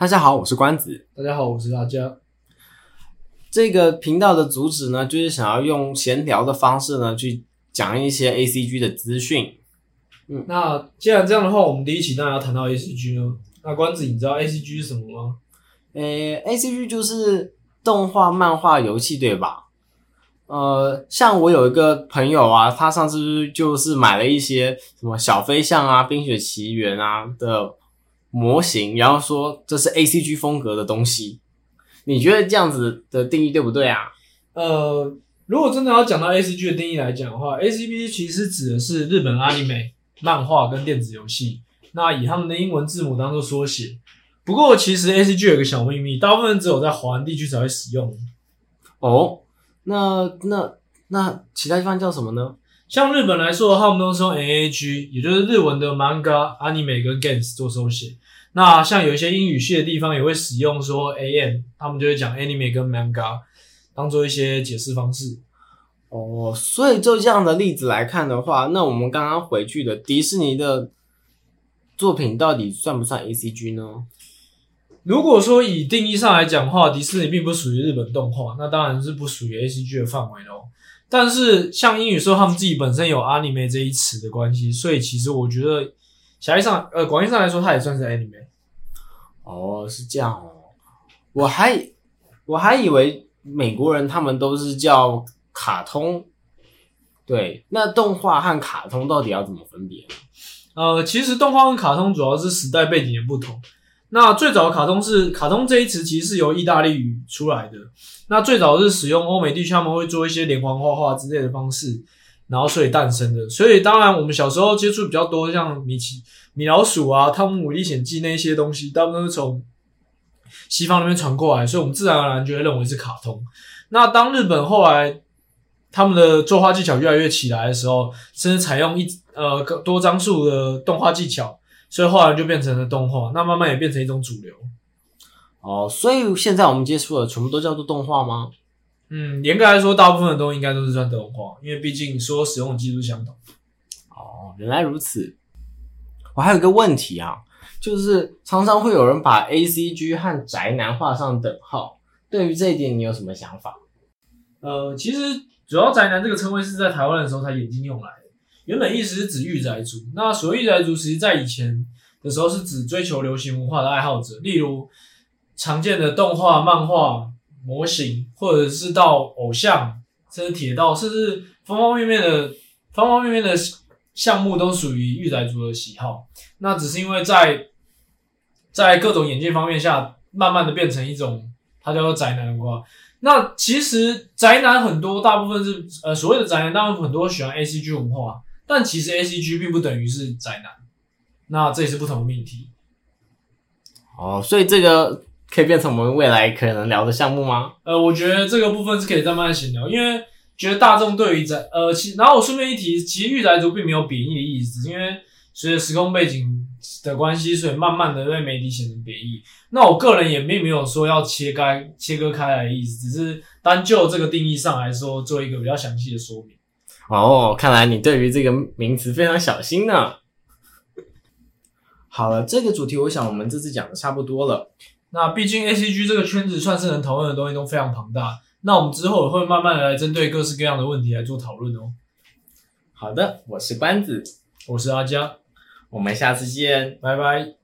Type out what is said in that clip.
大家好，我是关子。大家好，我是阿佳。这个频道的主旨呢，就是想要用闲聊的方式呢，去讲一些 ACG 的资讯。嗯，那既然这样的话，我们第一期当然要谈到 ACG 呢。那关子，你知道 ACG 是什么吗？诶，ACG 就是动画、漫画、游戏，对吧？呃，像我有一个朋友啊，他上次就是买了一些什么小飞象啊、冰雪奇缘啊的模型，然后说这是 ACG 风格的东西。你觉得这样子的定义对不对啊？呃，如果真的要讲到 ACG 的定义来讲的话，ACG 其实指的是日本 anime 漫画跟电子游戏，那以他们的英文字母当做缩写。不过其实 ACG 有个小秘密，大部分只有在华人地区才会使用。哦。那那那其他地方叫什么呢？像日本来说的话，他们都是用 NAG，也就是日文的 Manga、Anime 跟 Games 做手写。那像有一些英语系的地方也会使用说 AM，他们就会讲 Anime 跟 Manga，当做一些解释方式。哦，所以就这样的例子来看的话，那我们刚刚回去的迪士尼的作品到底算不算 ACG 呢？如果说以定义上来讲的话，迪士尼并不属于日本动画，那当然是不属于 ACG 的范围喽。但是像英语说他们自己本身有 anime 这一词的关系，所以其实我觉得狭义上呃广义上来说，它也算是 anime。哦，是这样哦。我还我还以为美国人他们都是叫卡通。对，那动画和卡通到底要怎么分别？呃，其实动画和卡通主要是时代背景的不同。那最早的卡通是卡通这一词，其实是由意大利语出来的。那最早是使用欧美地区，他们会做一些连环画画之类的方式，然后所以诞生的。所以当然我们小时候接触比较多，像米奇、米老鼠啊、汤姆历险记那些东西，大部分都是从西方那边传过来，所以我们自然而然就会认为是卡通。那当日本后来他们的作画技巧越来越起来的时候，甚至采用一呃多张数的动画技巧。所以后来就变成了动画，那慢慢也变成一种主流。哦，所以现在我们接触的全部都叫做动画吗？嗯，严格来说，大部分的东西应该都是算动画，因为毕竟所有使用的技术相同。哦，原来如此。我还有一个问题啊，就是常常会有人把 ACG 和宅男画上等号，对于这一点你有什么想法？呃，其实主要宅男这个称谓是在台湾的时候才引进用来的。原本意思是指御宅族，那所谓御宅族，其实在以前的时候是指追求流行文化的爱好者，例如常见的动画、漫画模型，或者是到偶像，甚至铁道，甚至方方面面的方方面面的项目都属于御宅族的喜好。那只是因为在在各种眼镜方面下，慢慢的变成一种，它叫做宅男文化。那其实宅男很多，大部分是呃所谓的宅男，大部分很多喜欢 ACG 文化。但其实 ACG 并不等于是宅男，那这也是不同的命题。哦，所以这个可以变成我们未来可能聊的项目吗？呃，我觉得这个部分是可以再慢慢闲聊，因为觉得大众对于宅呃，其然后我顺便一提，其实御宅族并没有贬义的意思，因为随着时空背景的关系，所以慢慢的被媒体写成贬义。那我个人也并没有说要切开切割开来的意思，只是单就这个定义上来说，做一个比较详细的说明。哦，看来你对于这个名词非常小心呢。好了，这个主题我想我们这次讲的差不多了。那毕竟 ACG 这个圈子算是能讨论的东西都非常庞大，那我们之后也会慢慢的来针对各式各样的问题来做讨论哦。好的，我是关子，我是阿佳，我们下次见，拜拜。